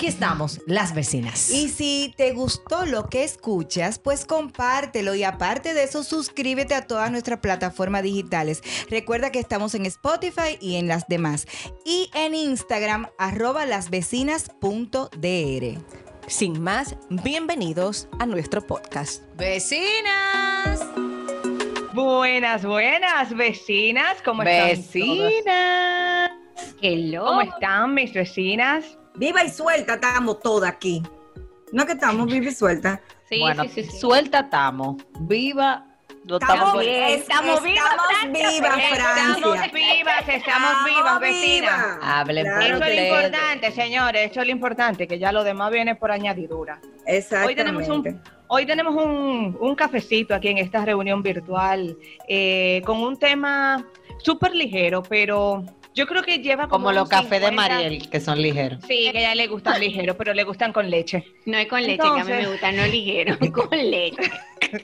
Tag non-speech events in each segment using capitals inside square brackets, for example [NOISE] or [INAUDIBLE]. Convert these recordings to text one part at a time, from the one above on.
Aquí estamos, las vecinas. Y si te gustó lo que escuchas, pues compártelo y aparte de eso, suscríbete a todas nuestras plataformas digitales. Recuerda que estamos en Spotify y en las demás. Y en Instagram, arroba lasvecinas.dr. Sin más, bienvenidos a nuestro podcast. Vecinas. Buenas, buenas, vecinas. ¿Cómo están? Vecinas. Hello. ¿Cómo están mis vecinas? Viva y suelta estamos todas aquí. No que estamos viva y suelta. Sí, bueno, sí, sí, suelta estamos. Viva estamos, bien, estamos, vivas, estamos vivas, Francia. Estamos vivas, estamos vivas, vecinas. Hablen claro, Eso es lo importante, señores, eso es lo importante, que ya lo demás viene por añadidura. Exactamente. Hoy tenemos un, hoy tenemos un, un cafecito aquí en esta reunión virtual eh, con un tema súper ligero, pero yo creo que lleva como, como los cafés de Mariel, que son ligeros. Sí, que a ella le gustan [LAUGHS] ligeros, pero le gustan con leche. No es con leche, que a mí me gustan no ligeros, [LAUGHS] con leche. [LAUGHS]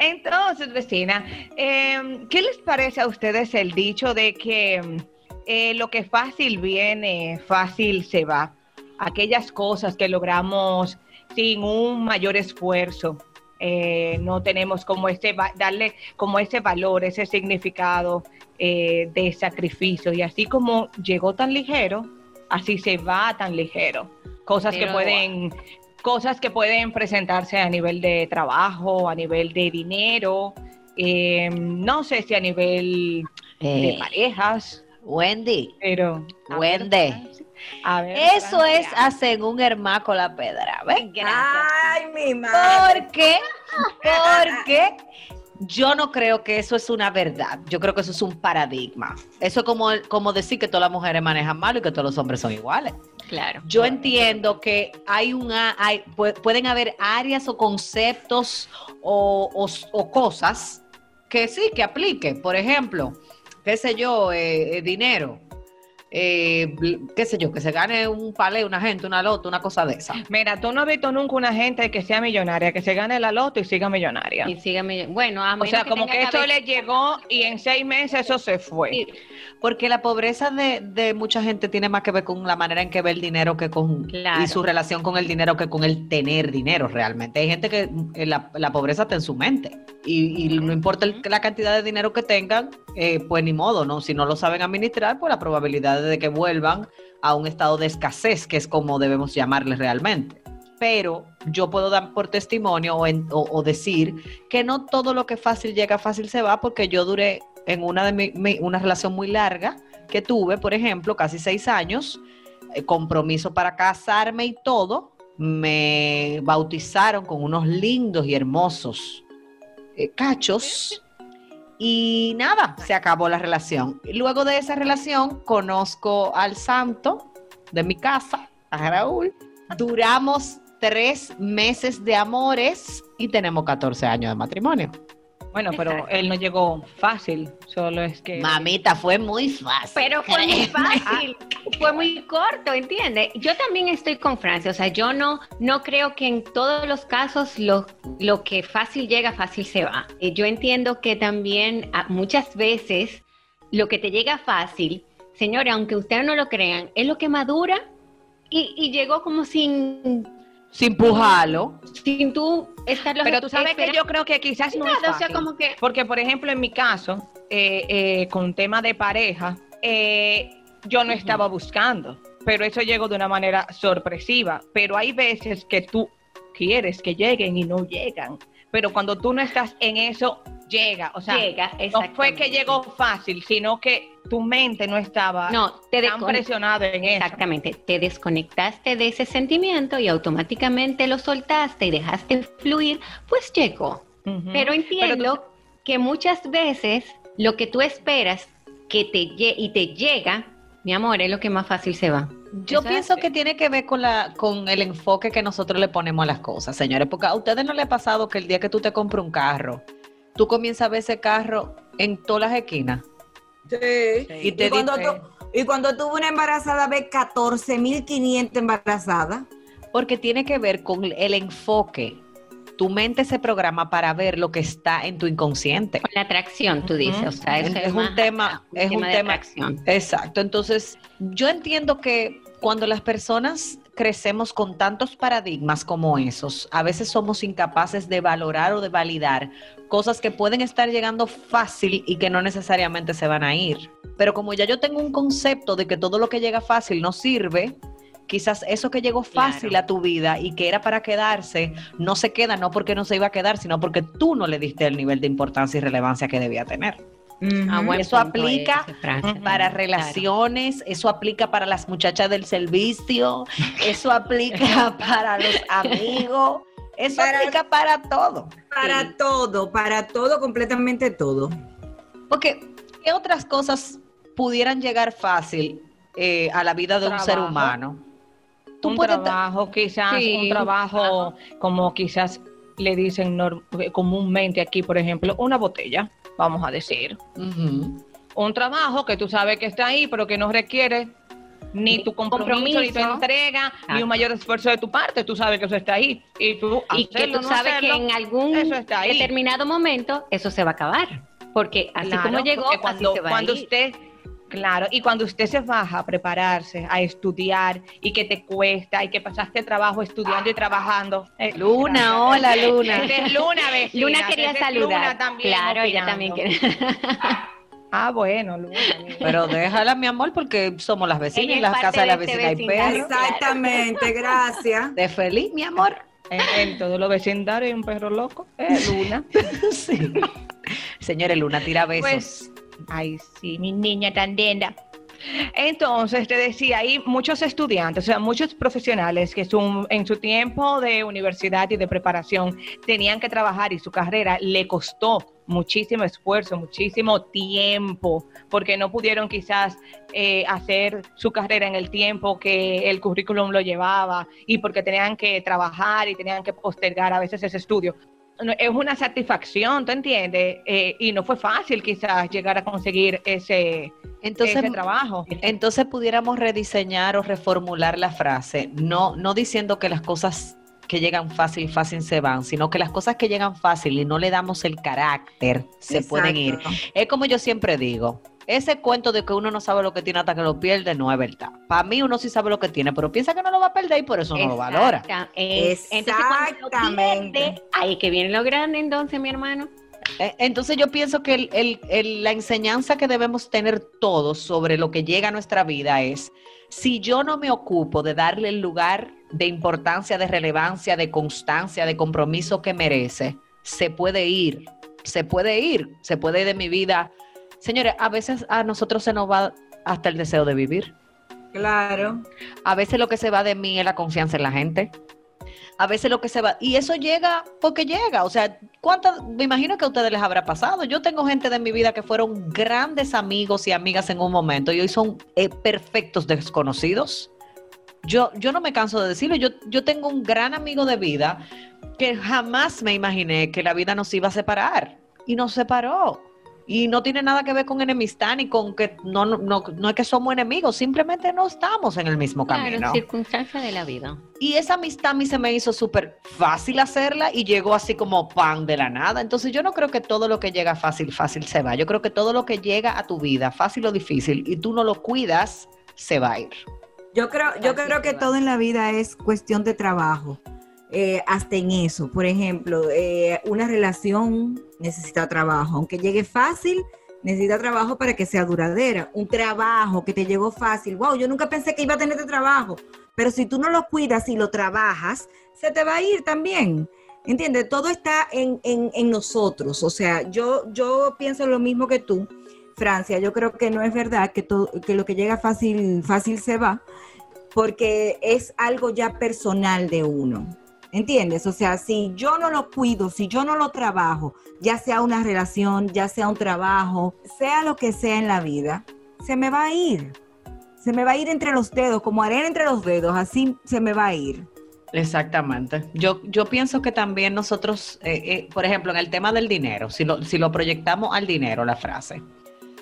Entonces, vecina, eh, ¿qué les parece a ustedes el dicho de que eh, lo que fácil viene, fácil se va? Aquellas cosas que logramos sin un mayor esfuerzo. Eh, no tenemos como ese darle como ese valor, ese significado eh, de sacrificio. Y así como llegó tan ligero, así se va tan ligero. Cosas que pueden, cosas que pueden presentarse a nivel de trabajo, a nivel de dinero, eh, no sé si a nivel de parejas. Wendy. Pero. Wendy. A ver, Eso es a según Hermaco la Pedra. ¿ven? Ay, mi madre. ¿Por qué? [LAUGHS] Porque yo no creo que eso es una verdad. Yo creo que eso es un paradigma. Eso es como, como decir que todas las mujeres manejan mal y que todos los hombres son iguales. Claro. Yo entiendo que hay una, hay, pueden haber áreas o conceptos o, o, cosas que sí, que apliquen. Por ejemplo, qué sé yo, eh, eh dinero eh, qué sé yo, que se gane un palé, una gente, una loto, una cosa de esa. Mira, tú no has visto nunca una gente que sea millonaria, que se gane la loto y siga millonaria. Y siga Bueno, a O sea, como que esto le llegó y en seis meses eso se fue. porque la pobreza de, mucha gente tiene más que ver con la manera en que ve el dinero que con y su relación con el dinero que con el tener dinero realmente. Hay gente que eh, la, pobreza está en su mente y, no importa la cantidad de dinero que tengan, eh, pues ni modo, ¿no? Si no lo saben administrar, pues la probabilidad de que vuelvan a un estado de escasez, que es como debemos llamarle realmente. Pero yo puedo dar por testimonio o, decir que no todo lo que fácil llega, fácil se va, porque yo duré en una, de una relación muy larga que tuve, por ejemplo, casi seis años, eh, compromiso para casarme y todo, me bautizaron con unos lindos y hermosos eh, cachos y nada, se acabó la relación. Luego de esa relación, conozco al santo de mi casa, a Raúl. Duramos tres meses de amores y tenemos 14 años de matrimonio. Bueno, pero él no llegó fácil, solo es que... Mamita, fue muy fácil. Pero fue muy [LAUGHS] fácil, fue muy corto, ¿entiendes? Yo también estoy con Francia, o sea, yo no, no creo que en todos los casos lo, lo que fácil llega, fácil se va. Eh, yo entiendo que también ah, muchas veces lo que te llega fácil, señores, aunque ustedes no lo crean, es lo que madura y, y llegó como sin sin pujarlo. Sin tú estarlo Pero tú sabes que yo creo que quizás no, es fácil. como que... Porque, por ejemplo, en mi caso, eh, eh, con tema de pareja, eh, yo no estaba buscando, pero eso llegó de una manera sorpresiva. Pero hay veces que tú quieres que lleguen y no llegan. Pero cuando tú no estás en eso llega, o sea, no fue que llegó fácil, sino que tu mente no estaba no, te tan presionada en eso. Exactamente, te desconectaste de ese sentimiento y automáticamente lo soltaste y dejaste fluir, pues llegó. Pero entiendo que muchas veces lo que tú esperas que te y te llega, mi amor, es lo que más fácil se va. Yo pienso que tiene que ver con la con el enfoque que nosotros le ponemos a las cosas, señores, porque a ustedes no les ha pasado que el día que tú te compras un carro, tú comienzas a ver ese carro en todas las esquinas. Sí. Y, te cuando tú, y cuando tuvo una embarazada, ve 14.500 embarazadas. Porque tiene que ver con el enfoque. Tu mente se programa para ver lo que está en tu inconsciente. Con la atracción, tú dices. O sea, es, es un tema, es un tema. Atracción. Exacto. Entonces, yo entiendo que cuando las personas crecemos con tantos paradigmas como esos, a veces somos incapaces de valorar o de validar cosas que pueden estar llegando fácil y que no necesariamente se van a ir. Pero como ya yo tengo un concepto de que todo lo que llega fácil no sirve, quizás eso que llegó fácil a tu vida y que era para quedarse, no se queda no porque no se iba a quedar, sino porque tú no le diste el nivel de importancia y relevancia que debía tener. Ah, eso aplica para relaciones, eso aplica para las muchachas del servicio, eso aplica [LAUGHS] para los amigos, eso aplica para todo. Para todo, para todo, completamente todo. Porque, ¿qué otras cosas pudieran llegar fácil eh, a la vida de un ser humano? un trabajo, quizás, un trabajo como quizás le dicen comúnmente aquí, por ejemplo, una botella vamos a decir. Un trabajo que tú sabes que está ahí, pero que no requiere ni tu compromiso, ni tu entrega, ni un mayor esfuerzo de tu parte. Tú sabes que eso está ahí. Y, tú, que tú sabes que en algún determinado momento eso se va a acabar. Porque así como llegó, cuando, así se va cuando usted Claro, y cuando usted se baja a prepararse, a estudiar, y que te cuesta, y que pasaste trabajo estudiando y trabajando. Eh, luna, hola Luna. Es [LAUGHS] Luna, vecina. Luna quería saludar. Luna también. Claro, ella también quería. Ah, bueno, Luna. [LAUGHS] Pero déjala, mi amor, porque somos las vecinas y las casas de, la este vecina hay perros. Exactamente, gracias. De feliz, mi amor. En, todos los vecindarios hay un perro loco. Es Luna. [LAUGHS] sí. Señores, Luna tira besos. Pues, Ay, sí, mi niña tan linda. Entonces, te decía, hay muchos estudiantes, o sea, muchos profesionales que en su tiempo de universidad y de preparación tenían que trabajar y su carrera le costó muchísimo esfuerzo, muchísimo tiempo, porque no pudieron quizás eh, hacer su carrera en el tiempo que el currículum lo llevaba y porque tenían que trabajar y tenían que postergar a veces ese estudio es una satisfacción, ¿tú entiendes? Eh, y no fue fácil quizás llegar a conseguir ese, entonces, trabajo. Entonces pudiéramos rediseñar o reformular la frase, no, no diciendo que las cosas que llegan fácil, fácil se van, sino que las cosas que llegan fácil y no le damos el carácter, se pueden ir. Es como yo siempre digo, ese cuento de que uno no sabe lo que tiene hasta que lo pierde no es verdad. Para mí uno sí sabe lo que tiene, pero piensa que no lo va a perder y por eso no lo valora. Exactamente. ahí que viene lo grande entonces, mi hermano. E, entonces yo pienso que la enseñanza que debemos tener todos sobre lo que llega a nuestra vida es, si yo no me ocupo de darle el lugar de importancia, de relevancia, de constancia, de compromiso que merece, se puede ir, se puede ir, se puede ir de mi vida Señores, a veces a nosotros se nos va hasta el deseo de vivir. Claro. A veces lo que se va de mí es la confianza en la gente. A veces lo que se va, y eso llega porque llega. O sea, ¿cuántas? Me imagino que a ustedes les habrá pasado. Yo tengo gente de mi vida que fueron grandes amigos y amigas en un momento y hoy son eh, perfectos desconocidos. Yo, yo no me canso de decirlo. Yo, yo tengo un gran amigo de vida que jamás me imaginé que la vida nos iba a separar y nos separó. Y no tiene nada que ver con enemistad ni con que no, no, no, es que somos enemigos, simplemente no estamos en el mismo camino. Claro, circunstancia de la vida. Y esa amistad a mí se me hizo súper fácil hacerla y llegó así como pan de la nada. Entonces yo no creo que todo lo que llega fácil, fácil se va. Yo creo que todo lo que llega a tu vida, fácil o difícil, y tú no lo cuidas, se va a ir. Yo creo, yo creo que todo en la vida es cuestión de trabajo. Eh, hasta en eso. Por ejemplo, eh, una relación necesita trabajo, aunque llegue fácil, necesita trabajo para que sea duradera. Un trabajo que te llegó fácil, wow, yo nunca pensé que iba a tener este trabajo, pero si tú no lo cuidas y lo trabajas, se te va a ir también. ¿Entiendes? Todo está en, nosotros. O sea, yo, yo pienso lo mismo que tú, Francia. Yo creo que no es verdad que, todo, que lo que llega fácil, fácil se va, porque es algo ya personal de uno. ¿Entiendes? O sea, si yo no lo cuido, si yo no lo trabajo, ya sea una relación, ya sea un trabajo, sea lo que sea en la vida, se me va a ir. Se me va a ir entre los dedos, como arena entre los dedos, así se me va a ir. Exactamente. Yo, yo pienso que también nosotros, eh, eh, por ejemplo, en el tema del dinero, si lo, si lo proyectamos al dinero, la frase,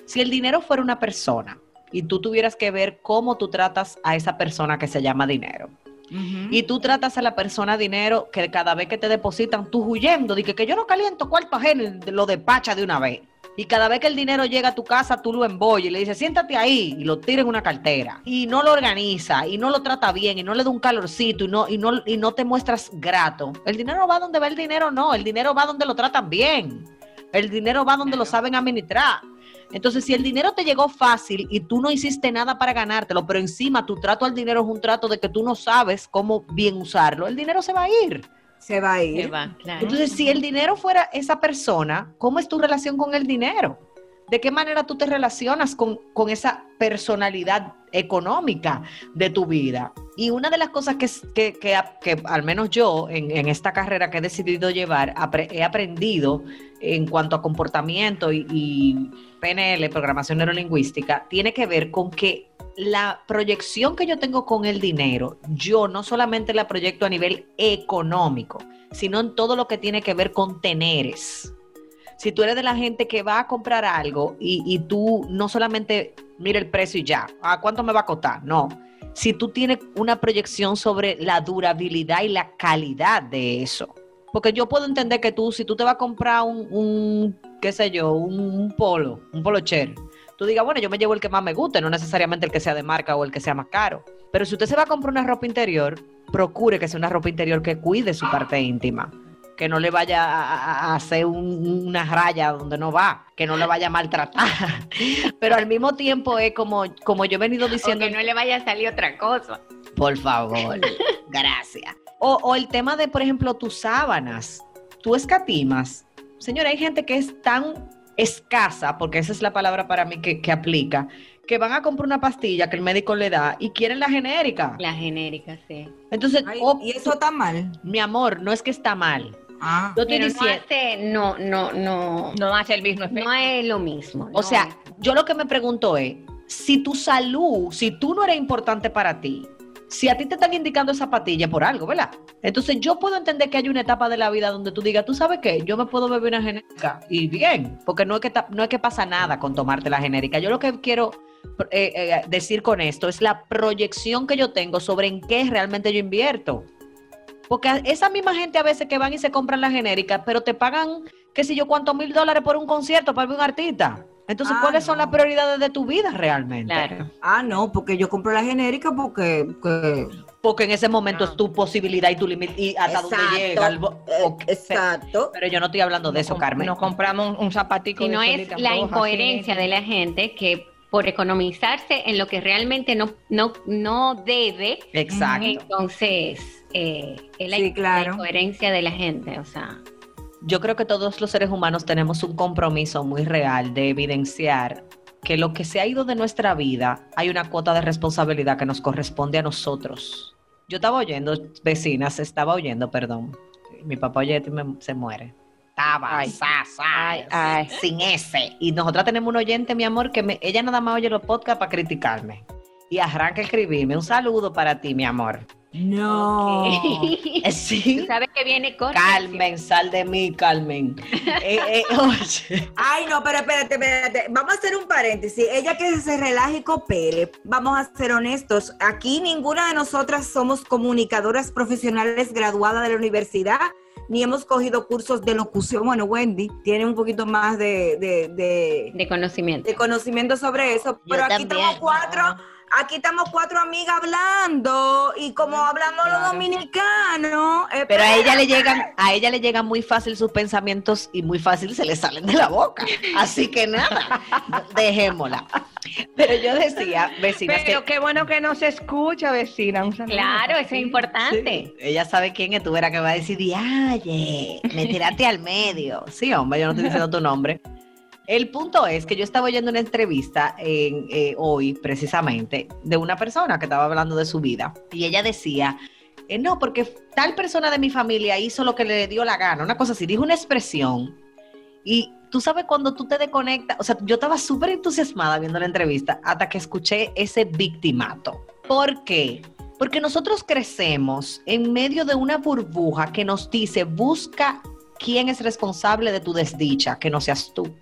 si el dinero fuera una persona y tú tuvieras que ver cómo tú tratas a esa persona que se llama dinero, y tú tratas a la persona dinero que cada vez que te depositan, tú huyendo, de que, yo no caliento cuarto ajeno, lo despacha de una vez. Y cada vez que el dinero llega a tu casa, tú lo embollas y le dices, siéntate ahí, y lo tira en una cartera. Y no lo organiza, y no lo trata bien, y no le da un calorcito, y no, y no, y no te muestras grato. El dinero va donde va el dinero, no. El dinero va donde lo tratan bien. El dinero va donde lo saben administrar. Entonces, si el dinero te llegó fácil y tú no hiciste nada para ganártelo, pero encima tu trato al dinero es un trato de que tú no sabes cómo bien usarlo, el dinero se va a ir se va a ir. Entonces, si el dinero fuera esa persona, ¿cómo es tu relación con el dinero? ¿De qué manera tú te relacionas con, esa personalidad económica de tu vida? Y una de las cosas que, que, al menos yo en, esta carrera que he decidido llevar, he aprendido en cuanto a comportamiento y, y PNL, programación neurolingüística, tiene que ver con que la proyección que yo tengo con el dinero, yo no solamente la proyecto a nivel económico, sino en todo lo que tiene que ver con teneres. Si tú eres de la gente que va a comprar algo y, tú no solamente mira el precio y ya, ¿a ah, cuánto me va a costar? No. Si tú tienes una proyección sobre la durabilidad y la calidad de eso. Porque yo puedo entender que tú, si tú te vas a comprar un, qué sé yo, un, un polo, un polo cher, tú digas, bueno, yo me llevo el que más me guste, no necesariamente el que sea de marca o el que sea más caro. Pero si usted se va a comprar una ropa interior, procure que sea una ropa interior que cuide su parte íntima. Que no le vaya a, hacer una raya donde no va, que no le vaya a maltratar. [LAUGHS] Pero al mismo tiempo es como, como yo he venido diciendo. que no le vaya a salir otra cosa. Por favor, [LAUGHS] gracias. O, o el tema de, por ejemplo, tus sábanas. Tú escatimas. Señora, hay gente que es tan escasa, porque esa es la palabra para mí que, aplica, que van a comprar una pastilla que el médico le da y quieren la genérica. La genérica, sí. Entonces, ¿y eso está mal? Mi amor, no es que está mal. Ah, no, hace, no, no, no, no hace el mismo efecto. No es lo mismo. O sea, yo lo que me pregunto es, si tu salud, si tú no eres importante para ti, si a ti te están indicando esa patilla por algo, ¿verdad? Entonces yo puedo entender que hay una etapa de la vida donde tú digas, tú sabes qué, yo me puedo beber una genérica y bien, porque no es que, no es que pasa nada con tomarte la genérica. Yo lo que quiero eh, eh, decir con esto es la proyección que yo tengo sobre en qué realmente yo invierto. Porque esa misma gente a veces que van y se compran la genérica, pero te pagan, qué sé yo, cuántos mil dólares por un concierto para ver un artista. Entonces, ah, ¿cuáles son las prioridades de tu vida realmente? Claro. Ah, no, porque yo compro la genérica porque... porque en ese momento es tu posibilidad y tu límite y hasta donde llega. El, eh, exacto. Pero yo no estoy hablando de eso, Carmen. Nos compramos un, zapatico. Si no es la incoherencia de la gente que por economizarse en lo que realmente no, no, no debe. Exacto. Entonces, eh, es la, la incoherencia de la gente, o sea yo creo que todos los seres humanos tenemos un compromiso muy real de evidenciar que lo que se ha ido de nuestra vida, hay una cuota de responsabilidad que nos corresponde a nosotros. Yo estaba oyendo, vecinas, estaba oyendo, perdón. Mi papá oye se muere. Estaba, sin ese. Y nosotras tenemos un oyente, mi amor, que ella nada más oye los podcasts para criticarme. Y arranca a escribirme. Un saludo para ti, mi amor. No. [LAUGHS] Sí. sabes que viene con. Carmen, sal de mí, Carmen. [LAUGHS] Eh, eh, Ay, no, pero espérate, espérate. Vamos a hacer un paréntesis. Ella que se relaje y coopere. Vamos a ser honestos. Aquí ninguna de nosotras somos comunicadoras profesionales graduadas de la universidad ni hemos cogido cursos de locución. Bueno, Wendy tiene un poquito más de, de, conocimiento. De conocimiento sobre eso. pero aquí estamos cuatro aquí estamos cuatro amigas hablando y como hablamos los dominicanos. Pero a ella le llegan, a ella le llegan muy fácil sus pensamientos y muy fácil se le salen de la boca. Así que nada, dejémosla. Pero yo decía, vecina. Pero qué bueno que no se escucha, vecina. claro, eso es importante. Ella sabe quién es, tú verás que va a decir, oye, me tiraste al medio. Sí, hombre, yo no estoy diciendo tu nombre. El punto es que yo estaba oyendo una entrevista en, eh, hoy, precisamente, de una persona que estaba hablando de su vida. Y ella decía, eh, no, porque tal persona de mi familia hizo lo que le dio la gana, una cosa así, dijo una expresión. Y tú sabes cuando tú te desconectas, o sea, yo estaba súper entusiasmada viendo la entrevista hasta que escuché ese victimato. ¿Por qué? Porque nosotros crecemos en medio de una burbuja que nos dice, busca quién es responsable de tu desdicha, que no seas tú.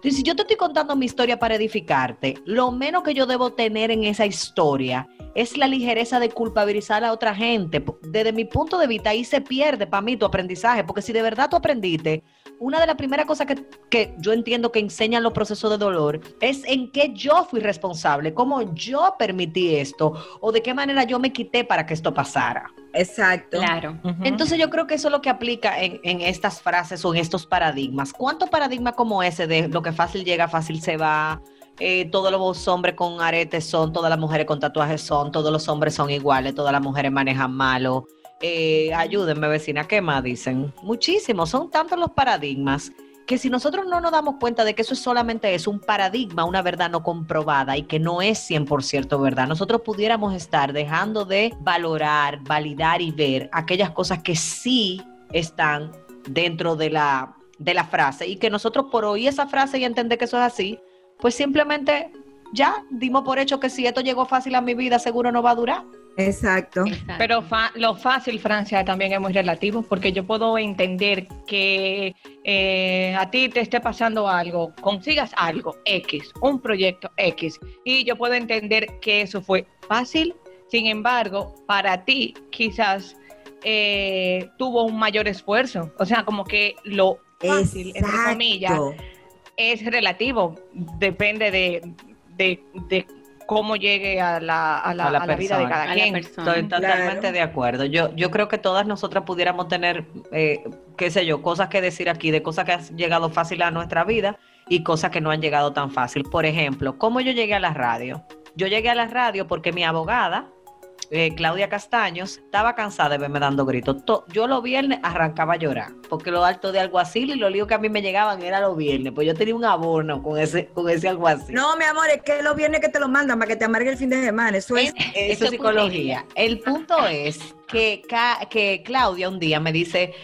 Si yo te estoy contando mi historia para edificarte, lo menos que yo debo tener en esa historia es la ligereza de culpabilizar a otra gente. Desde mi punto de vista, ahí se pierde para mí tu aprendizaje, porque si de verdad tú aprendiste, una de las primeras cosas que, que, yo entiendo que enseñan los procesos de dolor es en qué yo fui responsable, cómo yo permití esto o de qué manera yo me quité para que esto pasara. Exacto. Claro. Entonces yo creo que eso es lo que aplica en, en, estas frases o en estos paradigmas. ¿Cuánto paradigma como ese de lo que fácil llega, fácil se va? Eh, todos los hombres con aretes son, todas las mujeres con tatuajes son, todos los hombres son iguales, todas las mujeres manejan malo. Eh, ayúdenme, vecina, ¿qué más dicen? Muchísimos, son tantos los paradigmas que si nosotros no nos damos cuenta de que eso es solamente es un paradigma, una verdad no comprobada y que no es 100% verdad, nosotros pudiéramos estar dejando de valorar, validar y ver aquellas cosas que sí están dentro de la, de la frase y que nosotros por oír esa frase y entender que eso es así, pues simplemente ya dimos por hecho que si esto llegó fácil a mi vida, seguro no va a durar. Exacto. Pero lo fácil, Francia, también es muy relativo, porque yo puedo entender que eh, a ti te esté pasando algo, consigas algo X, un proyecto X, y yo puedo entender que eso fue fácil, sin embargo, para ti quizás eh, tuvo un mayor esfuerzo, o sea, como que lo fácil, entre comillas, es relativo, depende de, de, de cómo llegue a la, a la, a la, vida de cada quien. Estoy totalmente de acuerdo. Yo, yo creo que todas nosotras pudiéramos tener, eh, qué sé yo, cosas que decir aquí, de cosas que han llegado fácil a nuestra vida y cosas que no han llegado tan fácil. Por ejemplo, ¿cómo yo llegué a la radio? Yo llegué a la radio porque mi abogada, eh, Claudia Castaños, estaba cansada de verme dando gritos. yo los viernes arrancaba a llorar, porque lo alto de alguacil y los líos que a mí me llegaban era los viernes, pues yo tenía un abono con ese, con ese alguacil. No, mi amor, es que los viernes que te lo mandan para que te amargue el fin de semana, eso es... Eso es psicología. El punto es que, que Claudia un día me dice,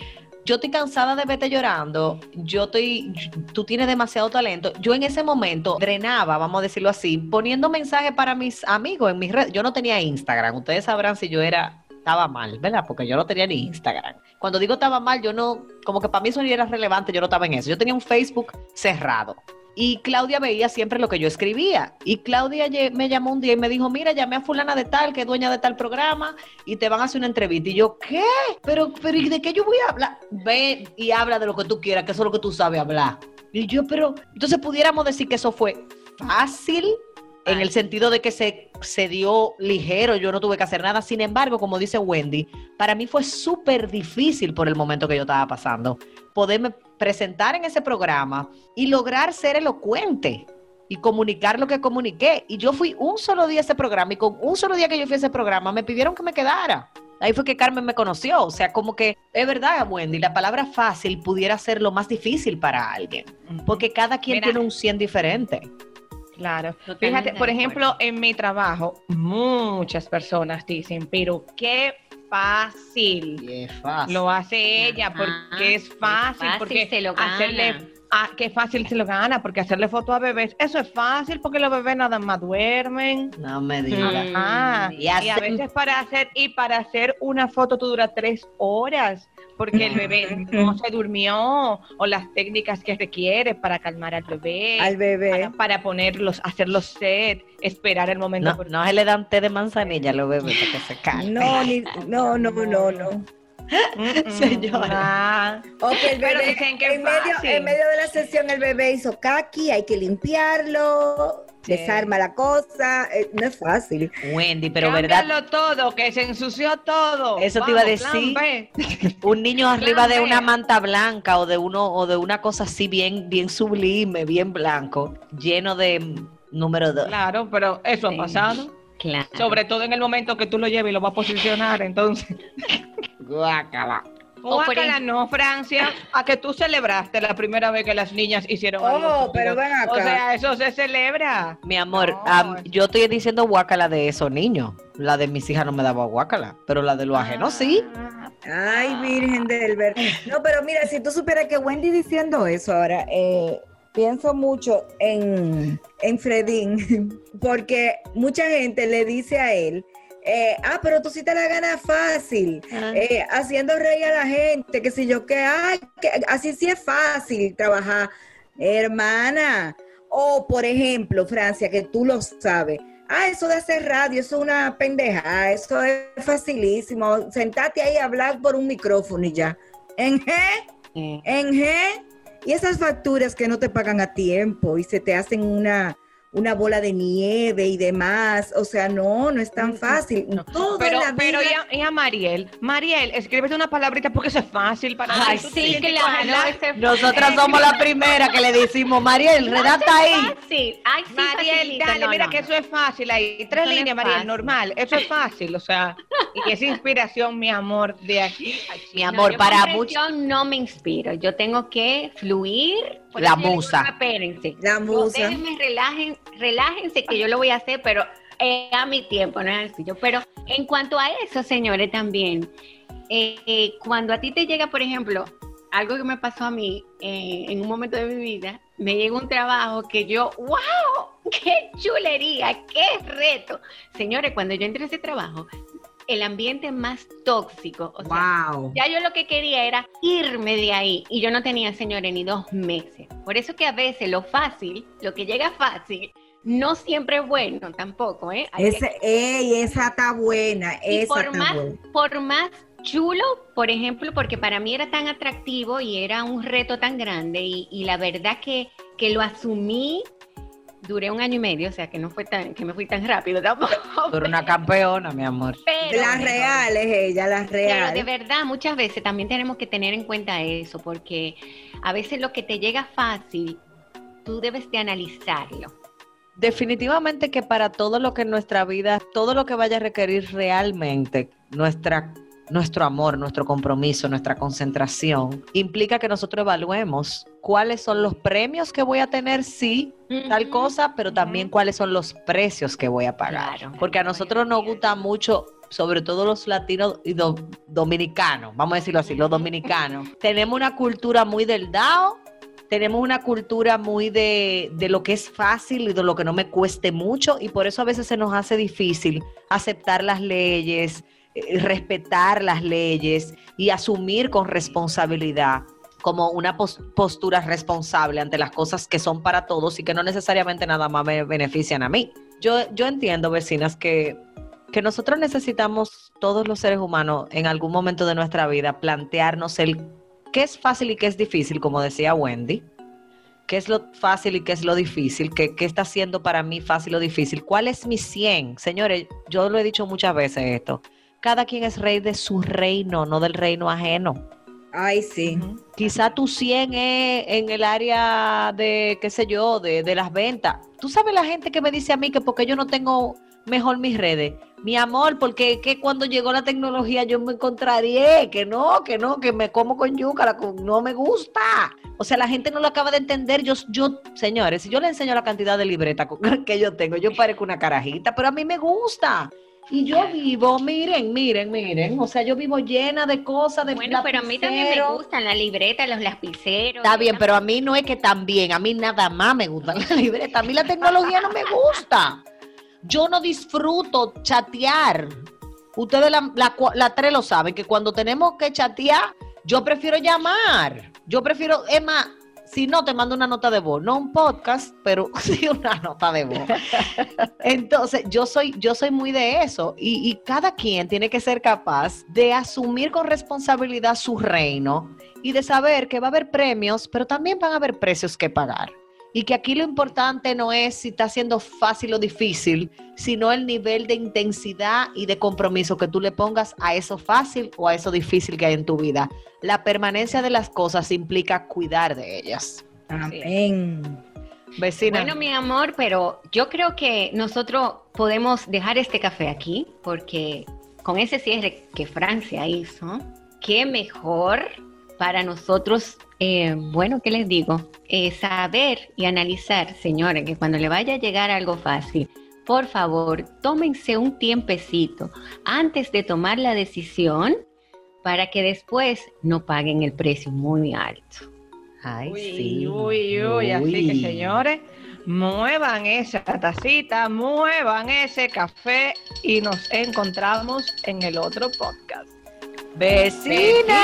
yo estoy cansada de verte llorando, yo estoy, tú tienes demasiado talento. Yo en ese momento drenaba, vamos a decirlo así, poniendo mensajes para mis amigos en mis redes. Yo no tenía Instagram, ustedes sabrán si yo era, estaba mal, ¿verdad? Porque yo no tenía ni Instagram. Cuando digo estaba mal, yo no, como que para mí eso no era relevante, yo no estaba en eso. Yo tenía un Facebook cerrado. Y Claudia veía siempre lo que yo escribía. Y Claudia me llamó un día y me dijo, mira, llamé a fulana de tal, que es dueña de tal programa, y te van a hacer una entrevista. Y yo, ¿qué? Pero, pero ¿y de qué yo voy a hablar? Ve y habla de lo que tú quieras, que eso es lo que tú sabes hablar. Y yo, pero, entonces pudiéramos decir que eso fue fácil en el sentido de que se, se dio ligero, yo no tuve que hacer nada. Sin embargo, como dice Wendy, para mí fue súper difícil por el momento que yo estaba pasando, poderme presentar en ese programa y lograr ser elocuente y comunicar lo que comuniqué. Y yo fui un solo día a ese programa y con un solo día que yo fui a ese programa me pidieron que me quedara. Ahí fue que Carmen me conoció. O sea, como que es verdad, Wendy, la palabra fácil pudiera ser lo más difícil para alguien, porque cada quien tiene un 100 diferente. Claro. Fíjate, por ejemplo, en mi trabajo, muchas personas dicen, pero qué fácil. Lo hace ella porque es fácil, porque se lo gana. hacerle ah, qué fácil se lo gana, porque hacerle foto a bebés, eso es fácil porque los bebés nada más duermen. No me digas. y, y, a veces para hacer, y para hacer una foto tú dura tres horas porque el bebé [LAUGHS] no se durmió o las técnicas que requiere para calmar al bebé. Al bebé. Para, ponerlos, hacer los set, esperar el momento. No, no se le dan té de manzanilla a los bebés para que se calmen. No, no, no, no, no. Señora. Ok, el bebé, en, medio, en medio de la sesión el bebé hizo kaki, hay que limpiarlo, desarma la cosa, eh, no es fácil. Wendy, pero Cámbialo verdad. todo, que se ensució todo. Eso te iba a decir. [LAUGHS] Un niño arriba de una manta blanca o de uno o de una cosa así bien bien sublime, bien blanco, lleno de número dos. Claro, pero eso ha pasado. Claro. Sobre todo en el momento que tú lo lleves y lo vas a posicionar, entonces. [LAUGHS] Guácala. Guácala ejemplo- no, Francia, a que tú celebraste la primera vez que las niñas hicieron Oh, algo pero ven acá. O sea, eso se celebra. Mi amor, No, am- es- yo estoy diciendo guácala de esos niños. La de mis hijas no me daba guácala, pero la de los ajenos sí. Ay, Virgen del Ver. No, pero mira, si tú supieras que Wendy diciendo eso ahora, eh, pienso mucho en, en Fredín, [LAUGHS] porque mucha gente le dice a él, eh, ah, pero tú sí te la ganas fácil, eh, haciendo reír a la gente, que si yo que, ay, que así sí es fácil trabajar, hermana. O, por ejemplo, Francia, que tú lo sabes. Ah, eso de hacer radio, eso es una pendeja, eso es facilísimo. Sentate ahí a hablar por un micrófono y ya. En G, en G. Y esas facturas que no te pagan a tiempo y se te hacen una, una bola de nieve y demás. O sea, no, no es tan fácil. Todo Pero, en la pero vida- y a, y a Mariel, Mariel, escríbete una palabrita porque eso es fácil para Ay, sí, claro. cogerla. ese es Nosotras somos la primera que le decimos, Mariel, redacta ahí. fácil. Ay, sí, Mariel, facilito. dale, No, mira no, que no. eso es fácil ahí. Tres no líneas, Mariel, fácil. normal. Eso es fácil, o sea, y es [LAUGHS] inspiración, mi amor, de aquí. a. Mi No, amor, yo para muchos. presión no me inspiro. Yo tengo que fluir. La yo musa. "No, Espérense. La No, musa. déjenme, relajen, relájense que yo lo voy a hacer, pero eh, a mi tiempo, no es al suyo. Pero en cuanto a eso, señores, también, eh, eh, cuando a ti te llega, por ejemplo, algo que me pasó a mí eh, en un momento de mi vida, me llega un trabajo que yo, wow, [LAUGHS] qué chulería, qué reto. Señores, cuando yo entré a ese trabajo, el ambiente más tóxico, o sea, Wow. ya yo lo que quería era irme de ahí y yo no tenía, señores, ni dos meses. Por eso que a veces lo fácil, lo que llega fácil, no siempre es bueno tampoco, ¿eh? Hay que- Ese, ey, esa está buena. y Esa por está más, buena. por más chulo, por ejemplo, porque para mí era tan atractivo y era un reto tan grande y, y la verdad que, que lo asumí, duré un año y medio, o sea que no fue tan, que me fui tan rápido tampoco. [LAUGHS] Tú eres una campeona, mi amor. pero- Las reales, ella, las Pero de reales. verdad, muchas veces también tenemos que tener en cuenta eso, porque a veces lo que te llega fácil, tú debes de analizarlo. Definitivamente que para todo lo que en nuestra vida, todo lo que vaya a requerir realmente nuestra, nuestro amor, nuestro compromiso, nuestra concentración, implica que nosotros evaluemos cuáles son los premios que voy a tener, sí, tal cosa, pero también cuáles son los precios que voy a pagar. Claro. Porque a nosotros nos gusta mucho, sobre todo los latinos y do- dominicanos, vamos a decirlo así, los dominicanos, tenemos una cultura muy del DAO, tenemos una cultura muy de, de lo que es fácil y de lo que no me cueste mucho y por eso a veces se nos hace difícil aceptar las leyes, respetar las leyes y asumir con responsabilidad como una pos- postura responsable ante las cosas que son para todos y que no necesariamente nada más me benefician a mí. Yo, yo entiendo, vecinas, que, que nosotros necesitamos, todos los seres humanos, en algún momento de nuestra vida, plantearnos el qué es fácil y qué es difícil, como decía Wendy. ¿Qué es lo fácil y qué es lo difícil? ¿Qué, qué está siendo para mí fácil o difícil? ¿Cuál es mi 100? Señores, yo lo he dicho muchas veces esto. Cada quien es rey de su reino, no del reino ajeno. Ay, sí. Quizá tu 100 es en el área de, qué sé yo, de, de las ventas. Tú sabes la gente que me dice a mí que porque yo no tengo mejor mis redes. Mi amor, porque que cuando llegó la tecnología yo me encontraría, que no, que no, que me como con yuca, la no me gusta. O sea, la gente no lo acaba de entender. Yo, yo, señores, si yo le enseño la cantidad de libreta [LAUGHS] que yo tengo, yo parezco una carajita, pero a mí me gusta. Y yo vivo, miren, miren, miren, o sea, yo vivo llena de cosas, de Bueno, pero a mí también me gustan las libretas, los lapiceros. Está bien, pero a mí no es que también, a mí nada más me gusta la [LAUGHS] libreta, a mí la tecnología no me gusta. Yo no disfruto chatear. Ustedes la, la, la tres lo saben, que cuando tenemos que chatear, yo prefiero llamar. Yo prefiero, es más, si no, te mando una nota de voz, no un podcast, pero [LAUGHS] sí una nota de voz. Entonces, yo soy, yo soy muy de eso y, y cada quien tiene que ser capaz de asumir con responsabilidad su reino y de saber que va a haber premios, pero también van a haber precios que pagar. Y que aquí lo importante no es si está siendo fácil o difícil, sino el nivel de intensidad y de compromiso que tú le pongas a eso fácil o a eso difícil que hay en tu vida. La permanencia de las cosas implica cuidar de ellas. Amén. Vecina. Bueno, mi amor, pero yo creo que nosotros podemos dejar este café aquí porque con ese cierre que Francia hizo, qué mejor para nosotros, eh, bueno, ¿qué les digo? Eh, saber y analizar, señores, que cuando le vaya a llegar algo fácil, por favor, tómense un tiempecito antes de tomar la decisión para que después no paguen el precio muy alto. Ay, uy, sí. Uy, uy, así que señores, muevan esa tacita, muevan ese café y nos encontramos en el otro podcast vecina.